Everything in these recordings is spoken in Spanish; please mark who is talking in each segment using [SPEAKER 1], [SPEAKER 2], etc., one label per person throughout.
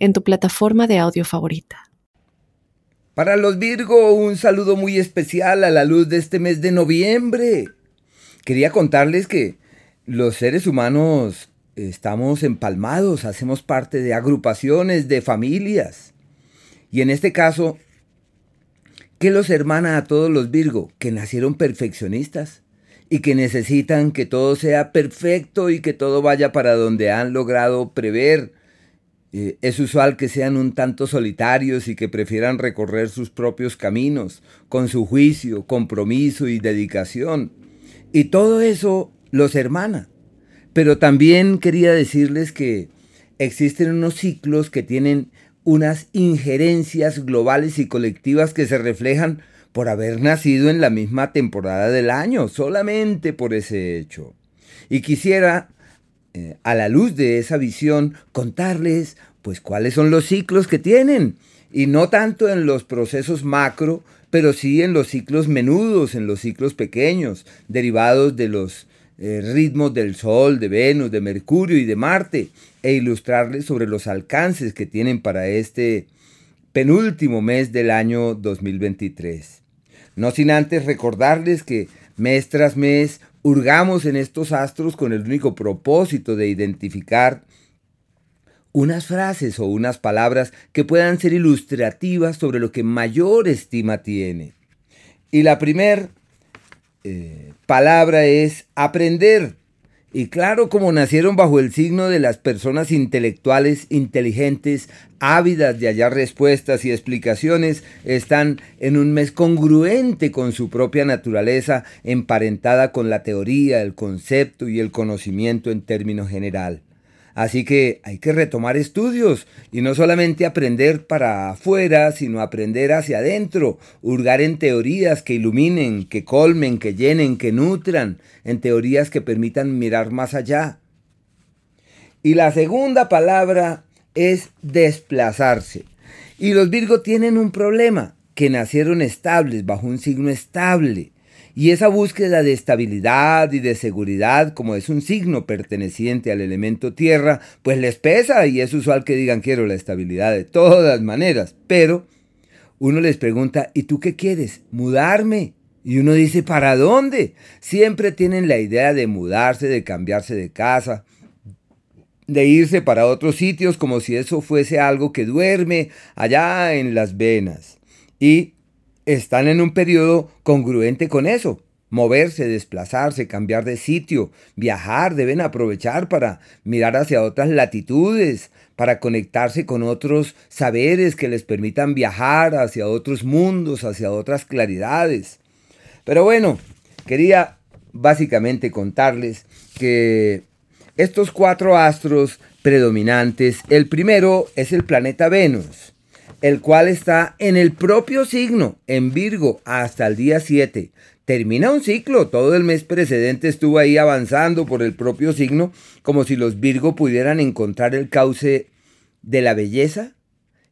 [SPEAKER 1] en tu plataforma de audio favorita.
[SPEAKER 2] Para los Virgo, un saludo muy especial a la luz de este mes de noviembre. Quería contarles que los seres humanos estamos empalmados, hacemos parte de agrupaciones, de familias. Y en este caso, ¿qué los hermana a todos los Virgo? Que nacieron perfeccionistas y que necesitan que todo sea perfecto y que todo vaya para donde han logrado prever eh, es usual que sean un tanto solitarios y que prefieran recorrer sus propios caminos, con su juicio, compromiso y dedicación. Y todo eso los hermana. Pero también quería decirles que existen unos ciclos que tienen unas injerencias globales y colectivas que se reflejan por haber nacido en la misma temporada del año, solamente por ese hecho. Y quisiera eh, a la luz de esa visión, contarles pues cuáles son los ciclos que tienen. Y no tanto en los procesos macro, pero sí en los ciclos menudos, en los ciclos pequeños, derivados de los eh, ritmos del Sol, de Venus, de Mercurio y de Marte, e ilustrarles sobre los alcances que tienen para este penúltimo mes del año 2023. No sin antes recordarles que mes tras mes hurgamos en estos astros con el único propósito de identificar unas frases o unas palabras que puedan ser ilustrativas sobre lo que mayor estima tiene. Y la primera eh, palabra es aprender. Y claro, como nacieron bajo el signo de las personas intelectuales, inteligentes, ávidas de hallar respuestas y explicaciones, están en un mes congruente con su propia naturaleza, emparentada con la teoría, el concepto y el conocimiento en términos general. Así que hay que retomar estudios y no solamente aprender para afuera, sino aprender hacia adentro, hurgar en teorías que iluminen, que colmen, que llenen, que nutran, en teorías que permitan mirar más allá. Y la segunda palabra es desplazarse. Y los Virgo tienen un problema, que nacieron estables, bajo un signo estable. Y esa búsqueda de estabilidad y de seguridad, como es un signo perteneciente al elemento tierra, pues les pesa y es usual que digan quiero la estabilidad de todas maneras. Pero uno les pregunta, ¿y tú qué quieres? ¿Mudarme? Y uno dice, ¿para dónde? Siempre tienen la idea de mudarse, de cambiarse de casa, de irse para otros sitios como si eso fuese algo que duerme allá en las venas. Y están en un periodo congruente con eso. Moverse, desplazarse, cambiar de sitio, viajar, deben aprovechar para mirar hacia otras latitudes, para conectarse con otros saberes que les permitan viajar hacia otros mundos, hacia otras claridades. Pero bueno, quería básicamente contarles que estos cuatro astros predominantes, el primero es el planeta Venus el cual está en el propio signo, en Virgo, hasta el día 7. Termina un ciclo, todo el mes precedente estuvo ahí avanzando por el propio signo, como si los Virgo pudieran encontrar el cauce de la belleza.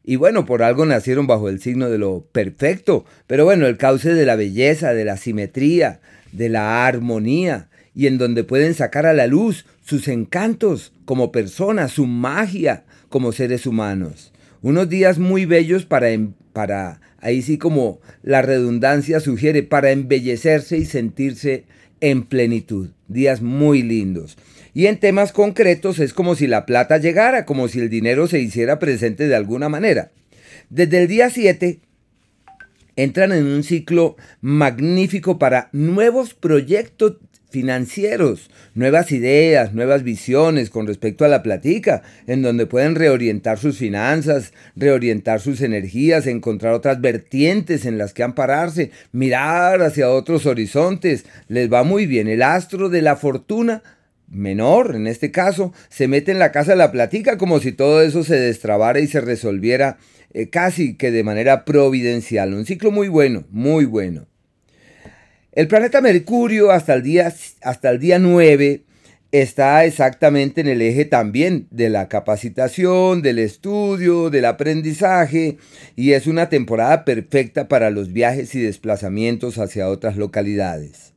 [SPEAKER 2] Y bueno, por algo nacieron bajo el signo de lo perfecto, pero bueno, el cauce de la belleza, de la simetría, de la armonía, y en donde pueden sacar a la luz sus encantos como personas, su magia como seres humanos. Unos días muy bellos para, em, para, ahí sí como la redundancia sugiere, para embellecerse y sentirse en plenitud. Días muy lindos. Y en temas concretos es como si la plata llegara, como si el dinero se hiciera presente de alguna manera. Desde el día 7 entran en un ciclo magnífico para nuevos proyectos financieros, nuevas ideas, nuevas visiones con respecto a la platica, en donde pueden reorientar sus finanzas, reorientar sus energías, encontrar otras vertientes en las que ampararse, mirar hacia otros horizontes. Les va muy bien. El astro de la fortuna menor, en este caso, se mete en la casa de la platica como si todo eso se destrabara y se resolviera eh, casi que de manera providencial. Un ciclo muy bueno, muy bueno. El planeta Mercurio hasta el día, hasta el día 9 está exactamente en el eje también de la capacitación, del estudio, del aprendizaje y es una temporada perfecta para los viajes y desplazamientos hacia otras localidades.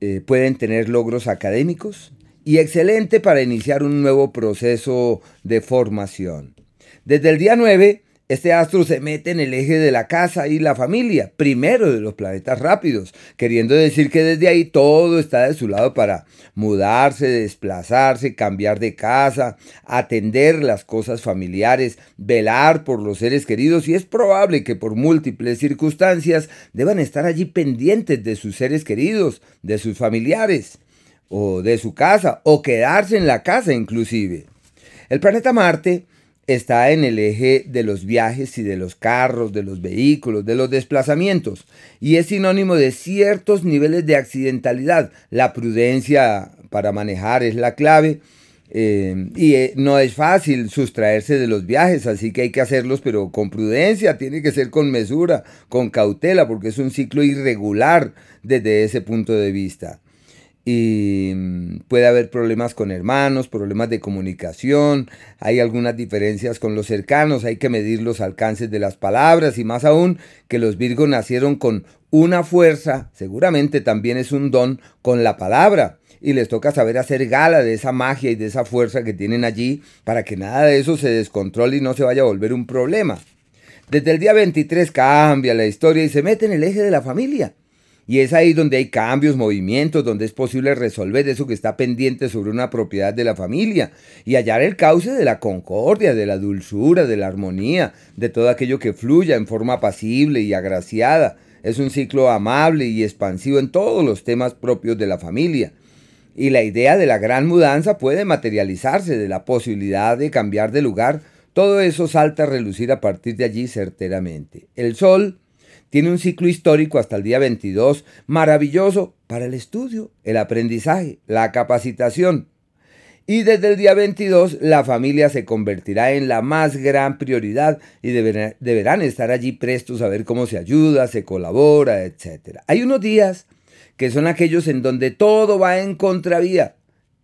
[SPEAKER 2] Eh, pueden tener logros académicos y excelente para iniciar un nuevo proceso de formación. Desde el día 9 este astro se mete en el eje de la casa y la familia, primero de los planetas rápidos, queriendo decir que desde ahí todo está de su lado para mudarse, desplazarse, cambiar de casa, atender las cosas familiares, velar por los seres queridos y es probable que por múltiples circunstancias deban estar allí pendientes de sus seres queridos, de sus familiares o de su casa o quedarse en la casa inclusive. El planeta Marte está en el eje de los viajes y de los carros, de los vehículos, de los desplazamientos, y es sinónimo de ciertos niveles de accidentalidad. La prudencia para manejar es la clave. Eh, y eh, no es fácil sustraerse de los viajes, así que hay que hacerlos, pero con prudencia, tiene que ser con mesura, con cautela, porque es un ciclo irregular desde ese punto de vista y puede haber problemas con hermanos, problemas de comunicación, hay algunas diferencias con los cercanos, hay que medir los alcances de las palabras y más aún que los Virgos nacieron con una fuerza, seguramente también es un don con la palabra y les toca saber hacer gala de esa magia y de esa fuerza que tienen allí para que nada de eso se descontrole y no se vaya a volver un problema. Desde el día 23 cambia la historia y se mete en el eje de la familia y es ahí donde hay cambios, movimientos, donde es posible resolver eso que está pendiente sobre una propiedad de la familia y hallar el cauce de la concordia, de la dulzura, de la armonía, de todo aquello que fluya en forma pasible y agraciada. Es un ciclo amable y expansivo en todos los temas propios de la familia. Y la idea de la gran mudanza puede materializarse de la posibilidad de cambiar de lugar. Todo eso salta a relucir a partir de allí certeramente. El sol tiene un ciclo histórico hasta el día 22 maravilloso para el estudio, el aprendizaje, la capacitación. Y desde el día 22 la familia se convertirá en la más gran prioridad y deberán, estar allí prestos a ver cómo se ayuda, se colabora, etc. Hay unos días que son aquellos en donde todo va en contravía.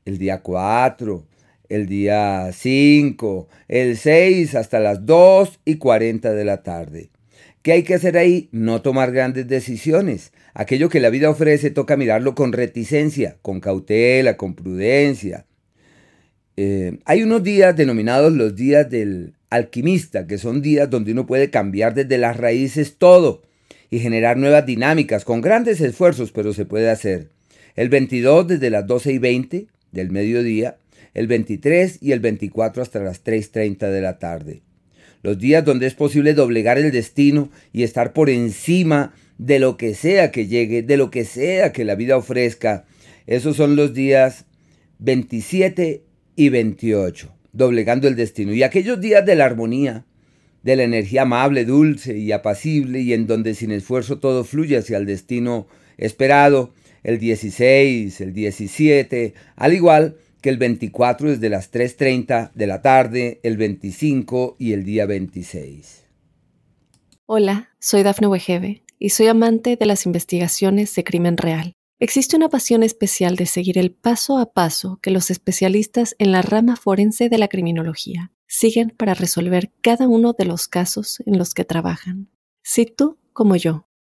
[SPEAKER 2] El día 4, el día 5, el 6 hasta las 2 y 40 de la tarde. ¿Qué hay que hacer ahí? No tomar grandes decisiones. Aquello que la vida ofrece toca mirarlo con reticencia, con cautela, con prudencia. Eh, hay unos días denominados los días del alquimista, que son días donde uno puede cambiar desde las raíces todo y generar nuevas dinámicas con grandes esfuerzos, pero se puede hacer. El 22 desde las 12 y 20 del mediodía, el 23 y el 24 hasta las 3.30 de la tarde los días donde es posible doblegar el destino y estar por encima de lo que sea que llegue, de lo que sea que la vida ofrezca. Esos son los días 27 y 28, doblegando el destino. Y aquellos días de la armonía, de la energía amable, dulce y apacible, y en donde sin esfuerzo todo fluye hacia el destino esperado, el 16, el 17, al igual que el 24 es de las 3.30 de la tarde, el 25 y el día 26.
[SPEAKER 1] Hola, soy Dafne Wegebe y soy amante de las investigaciones de crimen real. Existe una pasión especial de seguir el paso a paso que los especialistas en la rama forense de la criminología siguen para resolver cada uno de los casos en los que trabajan. Si tú, como yo,